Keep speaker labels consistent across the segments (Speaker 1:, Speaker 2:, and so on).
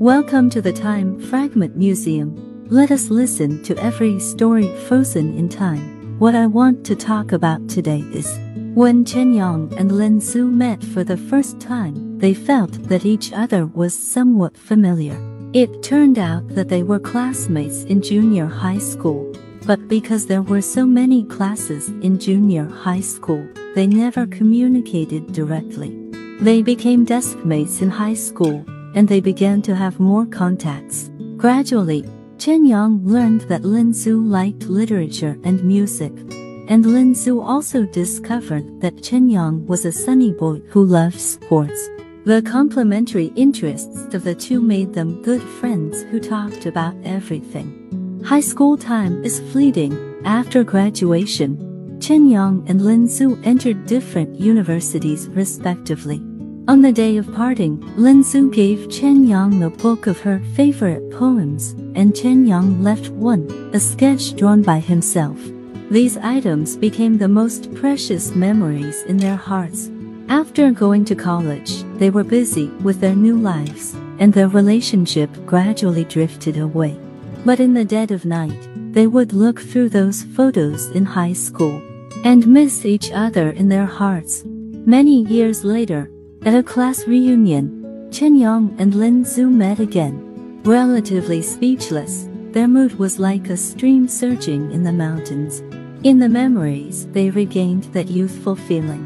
Speaker 1: Welcome to the Time Fragment Museum. Let us listen to every story frozen in time. What I want to talk about today is when Chen Yang and Lin Su met for the first time, they felt that each other was somewhat familiar. It turned out that they were classmates in junior high school, but because there were so many classes in junior high school, they never communicated directly. They became desk mates in high school, and they began to have more contacts. Gradually, Chen Yang learned that Lin Su liked literature and music, and Lin Su also discovered that Chen Yang was a sunny boy who loved sports. The complementary interests of the two made them good friends who talked about everything. High school time is fleeting. After graduation, Chen Yang and Lin Su entered different universities respectively. On the day of parting, Lin Su gave Chen Yang a book of her favorite poems, and Chen Yang left one, a sketch drawn by himself. These items became the most precious memories in their hearts. After going to college, they were busy with their new lives, and their relationship gradually drifted away. But in the dead of night, they would look through those photos in high school and miss each other in their hearts. Many years later, at a class reunion, Chen Yang and Lin Su met again. Relatively speechless, their mood was like a stream surging in the mountains. In the memories, they regained that youthful feeling.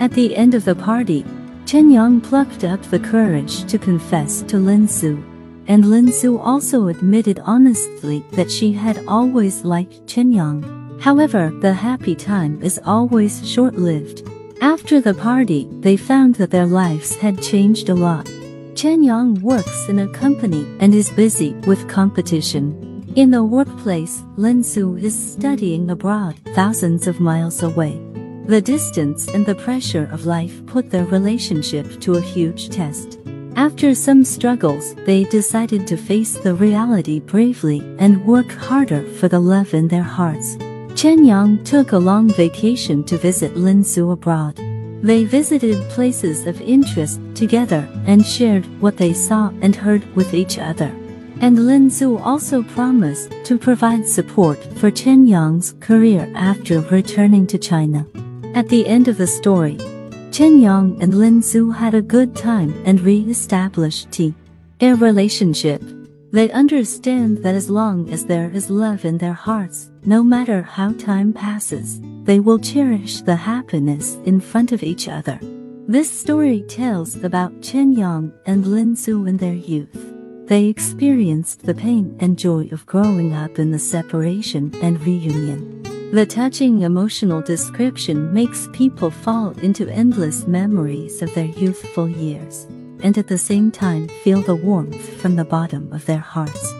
Speaker 1: At the end of the party, Chen Yang plucked up the courage to confess to Lin Su and Lin Su also admitted honestly that she had always liked Chen Yang. However, the happy time is always short-lived. After the party, they found that their lives had changed a lot. Chen Yang works in a company and is busy with competition. In the workplace, Lin Su is studying abroad, thousands of miles away. The distance and the pressure of life put their relationship to a huge test. After some struggles, they decided to face the reality bravely and work harder for the love in their hearts. Chen Yang took a long vacation to visit Lin Su abroad. They visited places of interest together and shared what they saw and heard with each other. And Lin Su also promised to provide support for Chen Yang's career after returning to China. At the end of the story, Chen Yang and Lin Su had a good time and re-established their relationship. They understand that as long as there is love in their hearts, no matter how time passes, they will cherish the happiness in front of each other. This story tells about Chen Yang and Lin Su in their youth. They experienced the pain and joy of growing up in the separation and reunion. The touching emotional description makes people fall into endless memories of their youthful years, and at the same time feel the warmth from the bottom of their hearts.